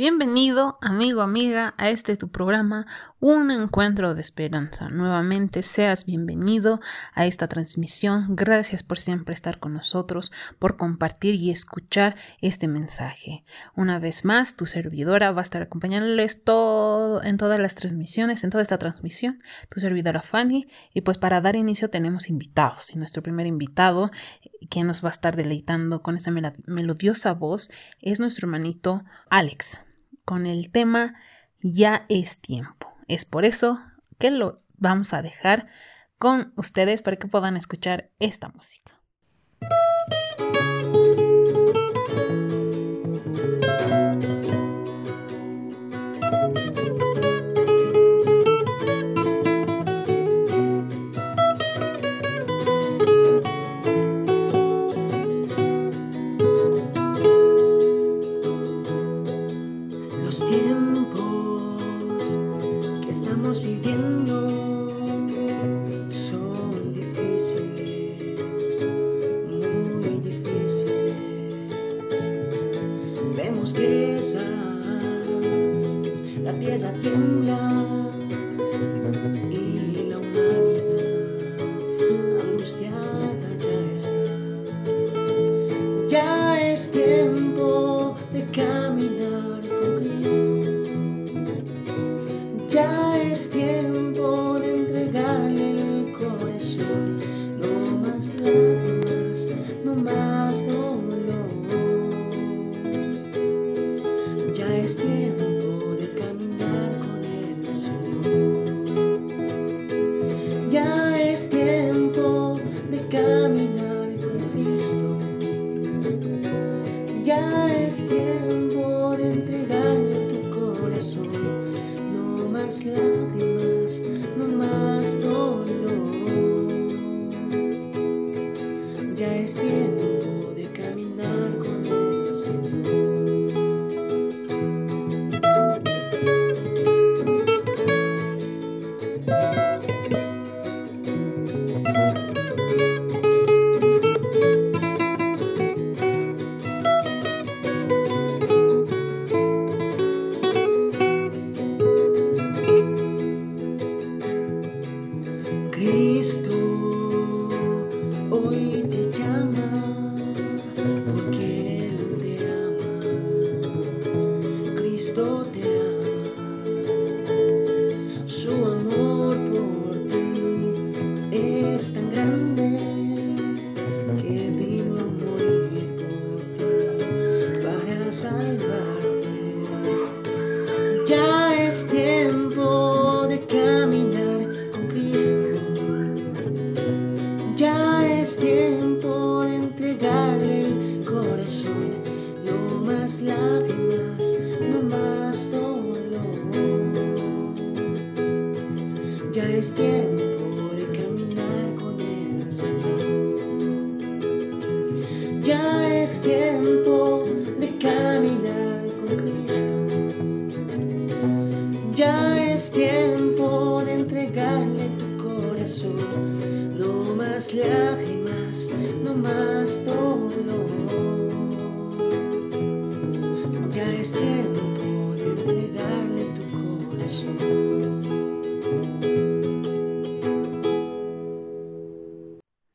Bienvenido, amigo, amiga, a este tu programa, Un Encuentro de Esperanza. Nuevamente seas bienvenido a esta transmisión. Gracias por siempre estar con nosotros, por compartir y escuchar este mensaje. Una vez más, tu servidora va a estar acompañándoles todo, en todas las transmisiones, en toda esta transmisión, tu servidora Fanny. Y pues para dar inicio tenemos invitados. Y nuestro primer invitado, que nos va a estar deleitando con esta melodiosa voz, es nuestro hermanito Alex con el tema Ya es tiempo. Es por eso que lo vamos a dejar con ustedes para que puedan escuchar esta música. es tiempo.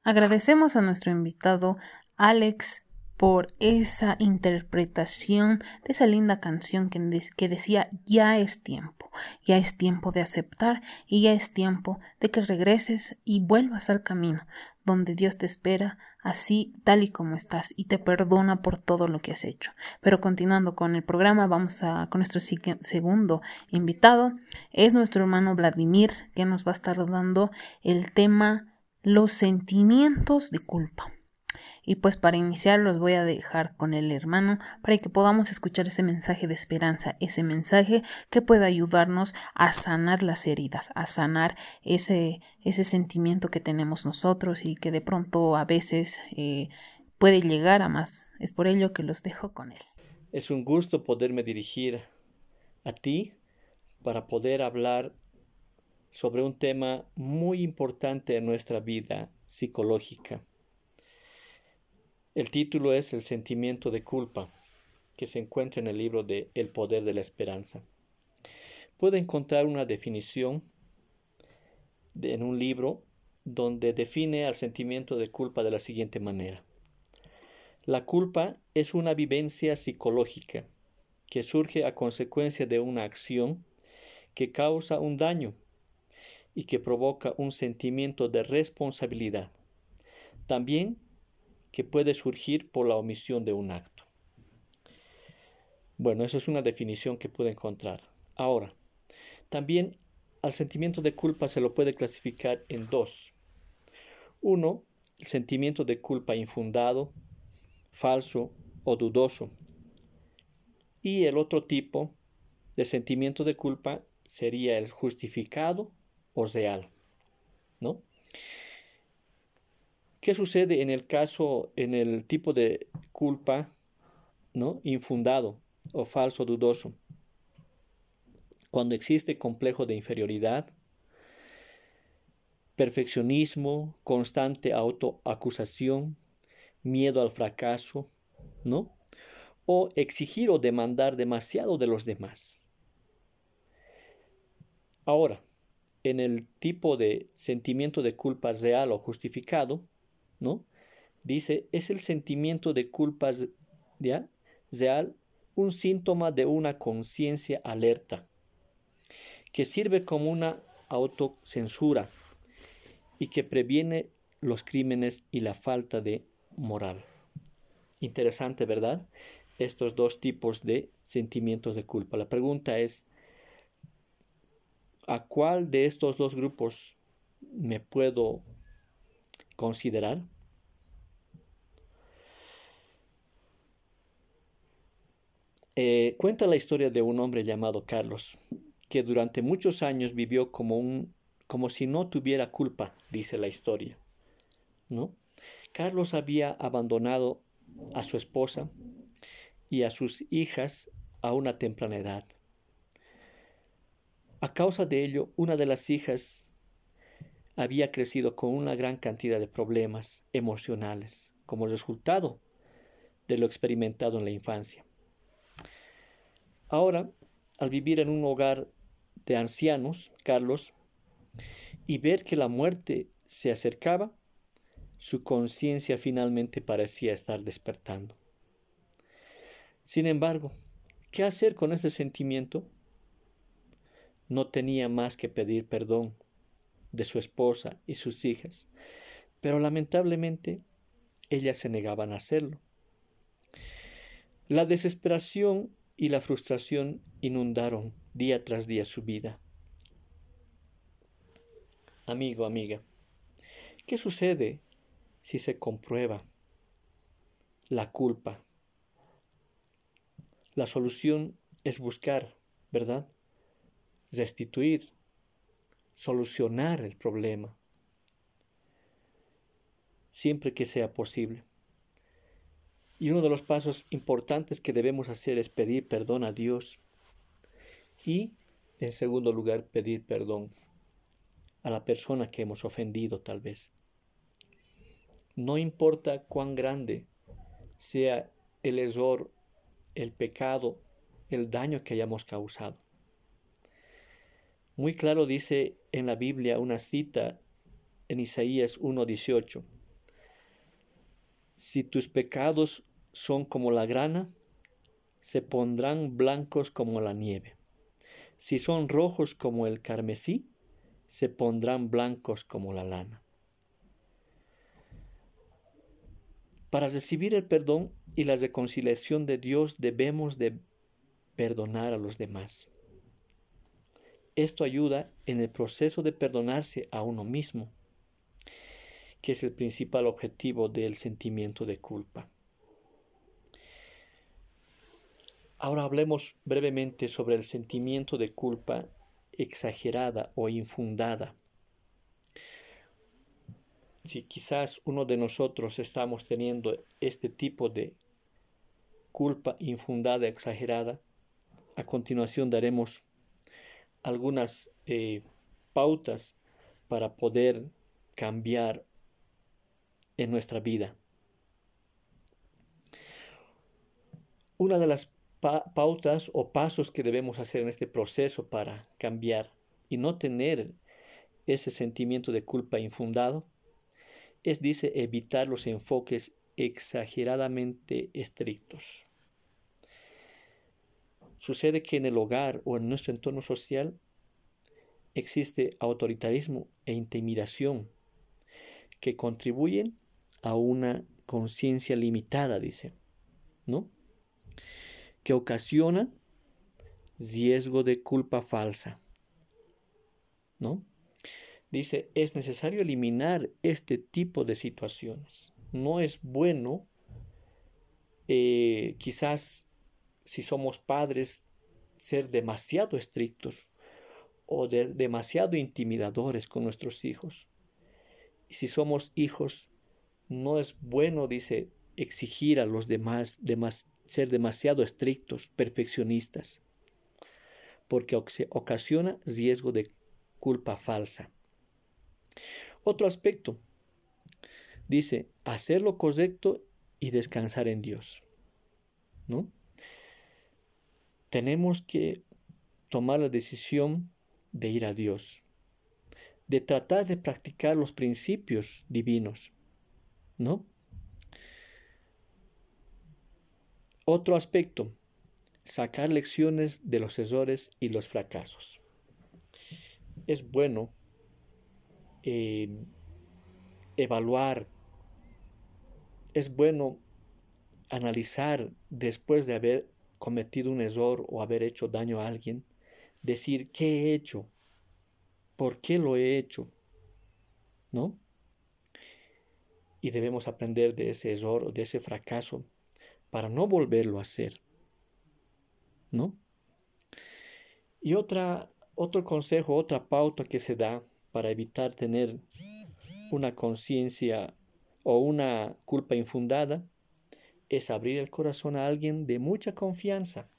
Agradecemos a nuestro invitado Alex por esa interpretación de esa linda canción que, que, decía ya es tiempo, ya es tiempo de aceptar y ya es tiempo de que regreses y vuelvas al camino donde Dios te espera así tal y como estás y te perdona por todo lo que has hecho. Pero continuando con el programa, vamos a con nuestro segundo invitado, es nuestro hermano Vladimir que nos va a estar dando el tema los sentimientos de culpa. Y pues para iniciar los voy a dejar con el hermano para que podamos escuchar ese mensaje de esperanza, ese mensaje que pueda ayudarnos a sanar las heridas, a sanar ese, ese sentimiento que tenemos nosotros y que de pronto a veces eh, puede llegar a más. Es por ello que los dejo con él. Es un gusto poderme dirigir a ti para poder hablar sobre un tema muy importante en nuestra vida psicológica. El título es El sentimiento de culpa. que se encuentra en el libro de El poder de la esperanza. Puede encontrar una definición en un libro donde define al sentimiento de culpa de la siguiente manera. La culpa es una vivencia psicológica que surge a consecuencia de una acción que causa un daño y que provoca un sentimiento de responsabilidad. También que puede surgir por la omisión de un acto. Bueno, esa es una definición que puede encontrar. Ahora, también al sentimiento de culpa se lo puede clasificar en dos. Uno, el sentimiento de culpa infundado, falso o dudoso. Y el otro tipo de sentimiento de culpa sería el justificado real. ¿No? ¿Qué sucede en el caso, en el tipo de culpa, ¿no? Infundado o falso, dudoso. Cuando existe complejo de inferioridad, perfeccionismo, constante autoacusación, miedo al fracaso, ¿no? O exigir o demandar demasiado de los demás. Ahora, en el tipo de sentimiento de culpa real o justificado, ¿no? Dice, es el sentimiento de culpa real un síntoma de una conciencia alerta, que sirve como una autocensura y que previene los crímenes y la falta de moral. Interesante, ¿verdad? Estos dos tipos de sentimientos de culpa. La pregunta es, ¿a cuál de estos dos grupos me puedo considerar? Eh, cuenta la historia de un hombre llamado Carlos, que durante muchos años vivió como, un, como si no tuviera culpa, dice la historia. ¿no? Carlos había abandonado a su esposa y a sus hijas a una temprana edad. A causa de ello, una de las hijas había crecido con una gran cantidad de problemas emocionales como resultado de lo experimentado en la infancia. Ahora, al vivir en un hogar de ancianos, Carlos, y ver que la muerte se acercaba, su conciencia finalmente parecía estar despertando. Sin embargo, ¿qué hacer con ese sentimiento? No tenía más que pedir perdón de su esposa y sus hijas, pero lamentablemente ellas se negaban a hacerlo. La desesperación y la frustración inundaron día tras día su vida. Amigo, amiga, ¿qué sucede si se comprueba la culpa? La solución es buscar, ¿verdad? Restituir, solucionar el problema, siempre que sea posible. Y uno de los pasos importantes que debemos hacer es pedir perdón a Dios y, en segundo lugar, pedir perdón a la persona que hemos ofendido tal vez. No importa cuán grande sea el error, el pecado, el daño que hayamos causado. Muy claro dice en la Biblia una cita en Isaías 1.18 si tus pecados son como la grana, se pondrán blancos como la nieve. Si son rojos como el carmesí, se pondrán blancos como la lana. Para recibir el perdón y la reconciliación de Dios debemos de perdonar a los demás. Esto ayuda en el proceso de perdonarse a uno mismo que es el principal objetivo del sentimiento de culpa. Ahora hablemos brevemente sobre el sentimiento de culpa exagerada o infundada. Si quizás uno de nosotros estamos teniendo este tipo de culpa infundada, exagerada, a continuación daremos algunas eh, pautas para poder cambiar en nuestra vida. una de las pautas o pasos que debemos hacer en este proceso para cambiar y no tener ese sentimiento de culpa infundado es, dice, evitar los enfoques exageradamente estrictos. Sucede que en el hogar o en nuestro entorno social existe autoritarismo e intimidación que contribuyen a una conciencia limitada, dice, ¿no? Que ocasiona riesgo de culpa falsa, ¿no? Dice, es necesario eliminar este tipo de situaciones. No es bueno, eh, quizás si somos padres, ser demasiado estrictos o demasiado intimidadores con nuestros hijos. Y si somos hijos, no es bueno, dice, exigir a los demás ser demasiado estrictos, perfeccionistas, porque ocasiona riesgo de culpa falsa. Otro aspecto, dice, hacer lo correcto y descansar en Dios. ¿No? Tenemos que tomar la decisión de ir a Dios, de tratar de practicar los principios divinos, ¿no? Otro aspecto, sacar lecciones de los errores y los fracasos. Es bueno eh, evaluar, es bueno analizar después de haber cometido un error o haber hecho daño a alguien, decir qué he hecho, por qué lo he hecho, ¿no? Y debemos aprender de ese error o de ese fracaso para no volverlo a hacer, ¿no? Y otra, otro consejo, otra pauta que se da para evitar tener una conciencia o una culpa infundada es abrir el corazón a alguien de mucha confianza.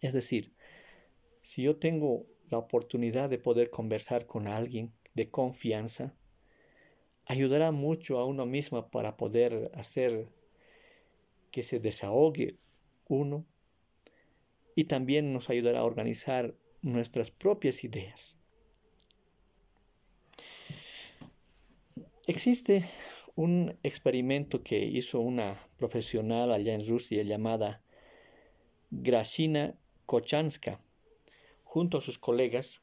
Es decir, si yo tengo la oportunidad de poder conversar con alguien de confianza, ayudará mucho a uno mismo para poder hacer que se desahogue uno y también nos ayudará a organizar nuestras propias ideas. Existe un experimento que hizo una profesional allá en Rusia llamada Grashina Kochanska junto a sus colegas,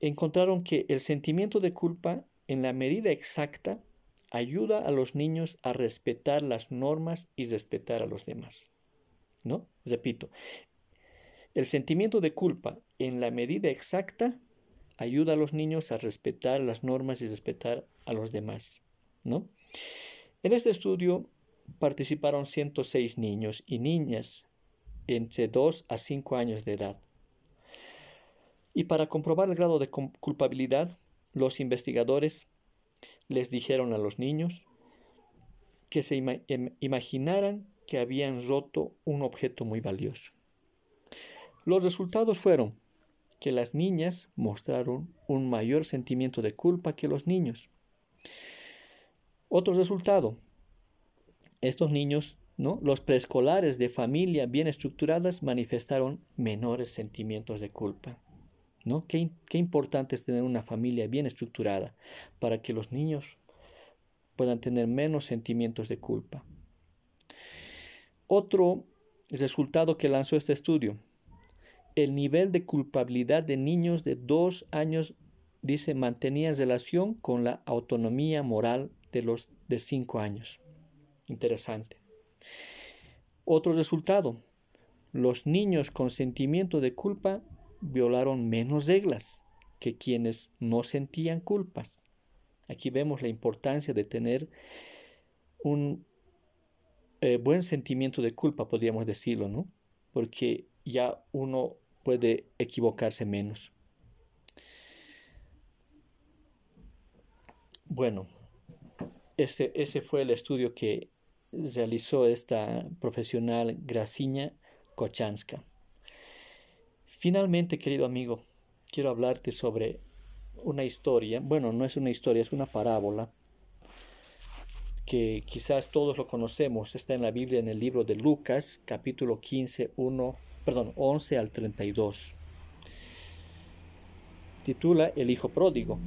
encontraron que el sentimiento de culpa en la medida exacta ayuda a los niños a respetar las normas y respetar a los demás. ¿No? Repito, el sentimiento de culpa en la medida exacta ayuda a los niños a respetar las normas y respetar a los demás. ¿No? En este estudio participaron 106 niños y niñas entre 2 a 5 años de edad. Y para comprobar el grado de culpabilidad, los investigadores les dijeron a los niños que se em, imaginaran que habían roto un objeto muy valioso. Los resultados fueron que las niñas mostraron un mayor sentimiento de culpa que los niños. Otro resultado, estos niños los preescolares de familia bien estructuradas manifestaron menores sentimientos de culpa. ¿no? Qué, qué importante es tener una familia bien estructurada para que los niños puedan tener menos sentimientos de culpa. Otro resultado que lanzó este estudio, el nivel de culpabilidad de niños de dos años, dice, mantenía relación con la autonomía moral de los de cinco años. Interesante. Otro resultado, los niños con sentimiento de culpa violaron menos reglas que quienes no sentían culpas. Aquí vemos la importancia de tener un eh, buen sentimiento de culpa, podríamos decirlo, ¿no? Porque ya uno puede equivocarse menos. Bueno, ese, ese fue el estudio que realizó esta profesional Graciña Kochanska. Finalmente, querido amigo, quiero hablarte sobre una historia, bueno, no es una historia, es una parábola que quizás todos lo conocemos, está en la Biblia en el libro de Lucas, capítulo 15, 1, perdón, 11 al 32. Titula El Hijo Pródigo.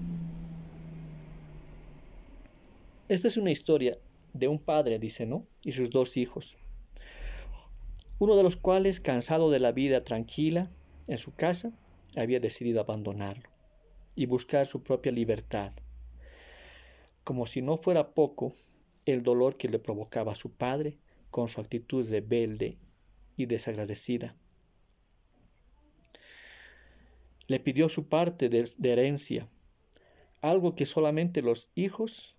Esta es una historia de un padre, dice, ¿no? Y sus dos hijos. Uno de los cuales, cansado de la vida tranquila en su casa, había decidido abandonarlo y buscar su propia libertad. Como si no fuera poco, el dolor que le provocaba a su padre con su actitud rebelde y desagradecida. Le pidió su parte de, herencia, algo que solamente los hijos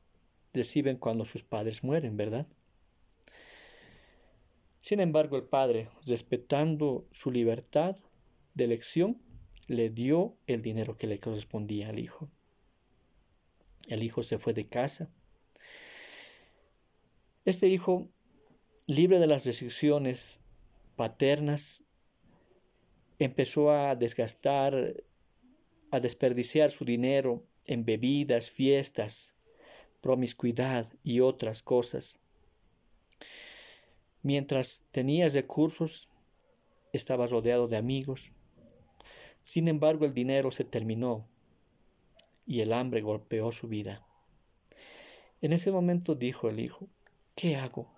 reciben cuando sus padres mueren, ¿verdad? Sin embargo, el padre, respetando su libertad de elección, le dio el dinero que le correspondía al hijo. El hijo se fue de casa este hijo, libre de las restricciones paternas, empezó a desgastar, a desperdiciar su dinero en bebidas, fiestas, promiscuidad y otras cosas. Mientras tenía recursos, estaba rodeado de amigos. Sin embargo, el dinero se terminó y el hambre golpeó su vida. En ese momento dijo el hijo, ¿Qué hago?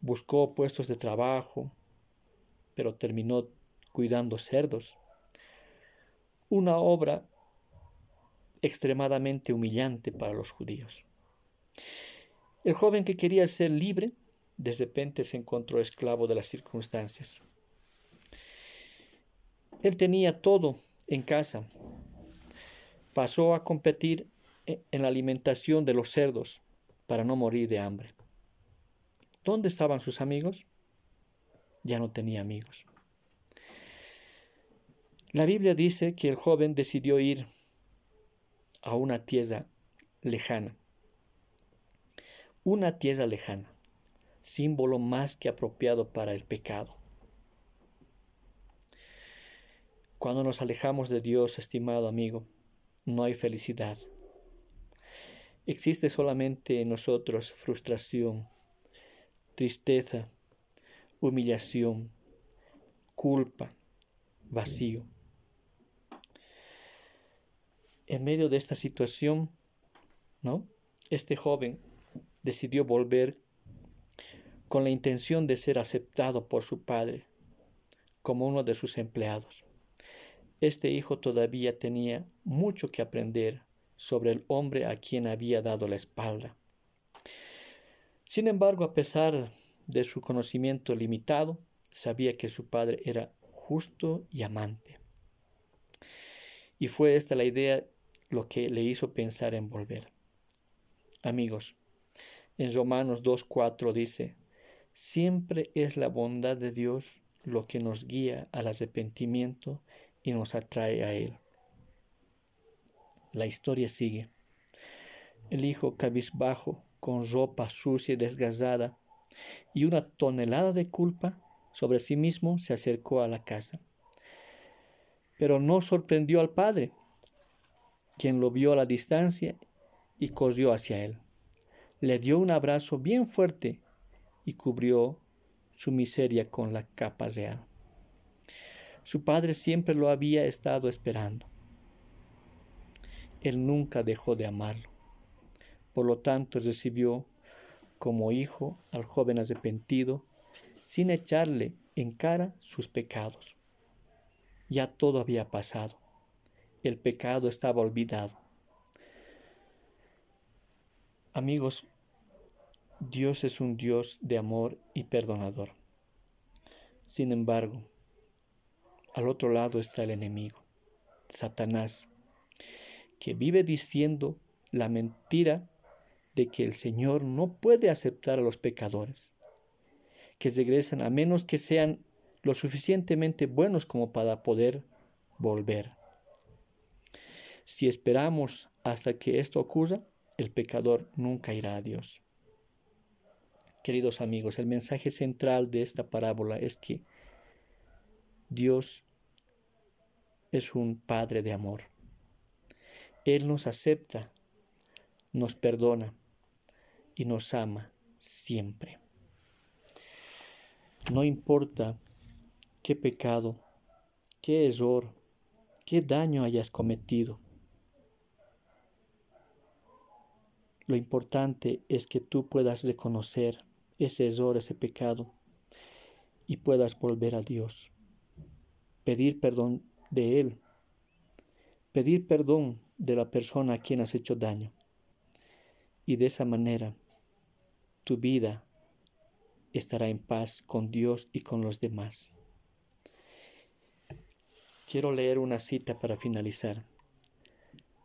Buscó puestos de trabajo, pero terminó cuidando cerdos. Una obra extremadamente humillante para los judíos. El joven que quería ser libre, de repente se encontró esclavo de las circunstancias. Él tenía todo en casa. Pasó a competir en la alimentación de los cerdos para no morir de hambre. ¿Dónde estaban sus amigos? Ya no tenía amigos. La Biblia dice que el joven decidió ir a una tierra lejana. Una tierra lejana, símbolo más que apropiado para el pecado. Cuando nos alejamos de Dios, estimado amigo, no hay felicidad, Existe solamente en nosotros frustración, tristeza, humillación, culpa, vacío. En medio de esta situación, ¿no? Este joven decidió volver con la intención de ser aceptado por su padre como uno de sus empleados. Este hijo todavía tenía mucho que aprender sobre el hombre a quien había dado la espalda. Sin embargo, a pesar de su conocimiento limitado, sabía que su padre era justo y amante. Y fue esta la idea lo que le hizo pensar en volver. Amigos, en Romanos 2.4 dice, siempre es la bondad de Dios lo que nos guía al arrepentimiento y nos atrae a Él. La historia sigue. El hijo cabizbajo, con ropa sucia y desgastada, y una tonelada de culpa sobre sí mismo, se acercó a la casa. Pero no sorprendió al padre, quien lo vio a la distancia y corrió hacia él. Le dio un abrazo bien fuerte y cubrió su miseria con la capa real. Su padre siempre lo había estado esperando. Él nunca dejó de amarlo. Por lo tanto, recibió como hijo al joven arrepentido sin echarle en cara sus pecados. Ya todo había pasado. El pecado estaba olvidado. Amigos, Dios es un Dios de amor y perdonador. Sin embargo, al otro lado está el enemigo, Satanás, que vive diciendo la mentira de que el Señor no puede aceptar a los pecadores, que regresan a menos que sean lo suficientemente buenos como para poder volver. Si esperamos hasta que esto ocurra, el pecador nunca irá a Dios. Queridos amigos, el mensaje central de esta parábola es que Dios es un Padre de amor. Él nos acepta, nos perdona, y nos ama siempre. No importa qué pecado, qué error, qué daño hayas cometido. Lo importante es que tú puedas reconocer ese error, ese pecado, y puedas volver a Dios. Pedir perdón de Él. Pedir perdón de la persona a quien has hecho daño. Y de esa manera tu vida estará en paz con Dios y con los demás. Quiero leer una cita para finalizar.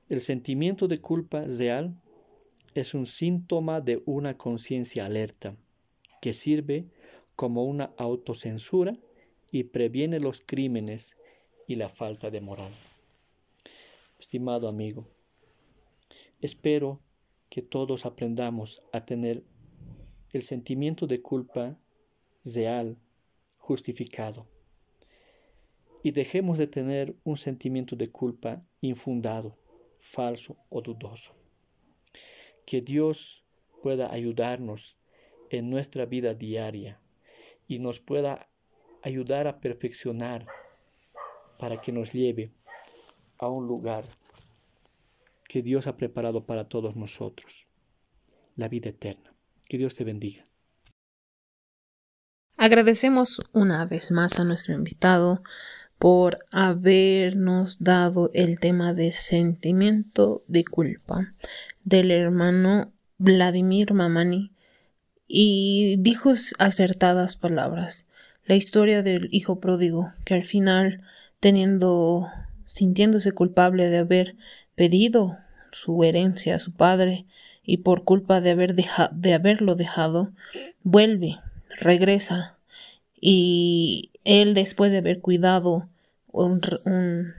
El sentimiento de culpa real es un síntoma de una conciencia alerta que sirve como una autocensura y previene los crímenes y la falta de moral. Estimado amigo, espero que todos aprendamos a tener el sentimiento de culpa real, justificado, y dejemos de tener un sentimiento de culpa infundado, falso o dudoso. Que Dios pueda ayudarnos en nuestra vida diaria y nos pueda ayudar a perfeccionar para que nos lleve a un lugar que Dios ha preparado para todos nosotros, la vida eterna. Que Dios te bendiga. Agradecemos una vez más a nuestro invitado por habernos dado el tema de sentimiento de culpa del hermano Vladimir Mamani y dijo acertadas palabras. La historia del hijo pródigo que al final teniendo sintiéndose culpable de haber pedido su herencia a su padre y por culpa de, haber de haberlo dejado, vuelve, regresa y él después de haber cuidado un, un,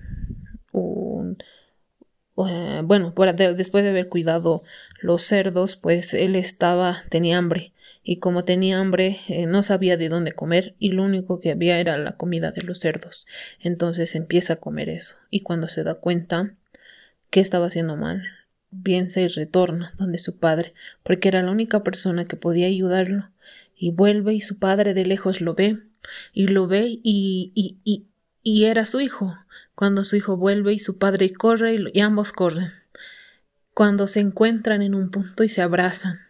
eh, bueno, después de haber cuidado los cerdos, pues él estaba, tenía hambre y como tenía hambre eh, no sabía de dónde comer y lo único que había era la comida de los cerdos. Entonces empieza a comer eso y cuando se da cuenta que estaba haciendo mal, piensa y retorna donde su padre, porque era la única persona que podía ayudarlo, y vuelve y su padre de lejos lo ve, y lo ve y, y, y, y era su hijo. Cuando su hijo vuelve y su padre corre y, ambos corren. Cuando se encuentran en un punto y se abrazan.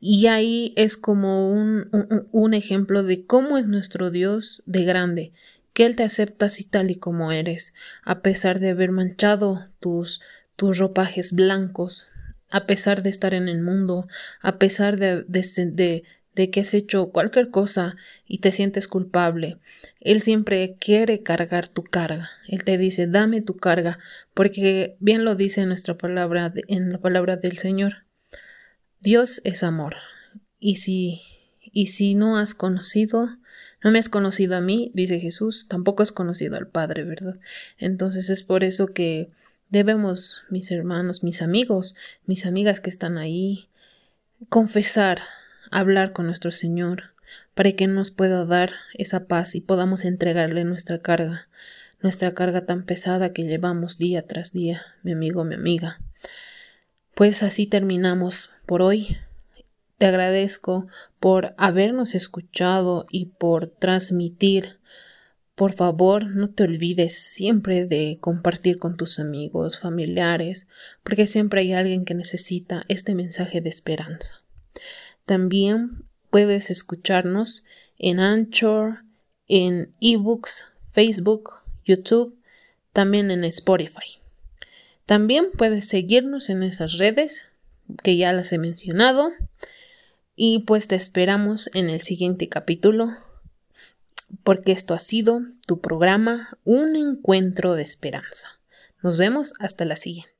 Y ahí es como un, un, ejemplo de cómo es nuestro Dios de grande, que Él te acepta así tal y como eres, a pesar de haber manchado tus tus ropajes blancos, a pesar de estar en el mundo, a pesar de, de, que has hecho cualquier cosa y te sientes culpable. Él siempre quiere cargar tu carga. Él te dice, dame tu carga, porque bien lo dice en nuestra palabra, en la palabra del Señor. Dios es amor. Y si, y si no has conocido, no me has conocido a mí, dice Jesús, tampoco has conocido al Padre, ¿verdad? Entonces es por eso que Debemos, mis hermanos, mis amigos, mis amigas que están ahí, confesar, hablar con nuestro Señor, para que nos pueda dar esa paz y podamos entregarle nuestra carga, nuestra carga tan pesada que llevamos día tras día, mi amigo, mi amiga. Pues así terminamos por hoy. Te agradezco por habernos escuchado y por transmitir por favor, no te olvides siempre de compartir con tus amigos, familiares, porque siempre hay alguien que necesita este mensaje de esperanza. También puedes escucharnos en Anchor, en eBooks, Facebook, YouTube, también en Spotify. También puedes seguirnos en esas redes que ya las he mencionado. Y pues te esperamos en el siguiente capítulo porque esto ha sido tu programa Un encuentro de esperanza. Nos vemos hasta la siguiente.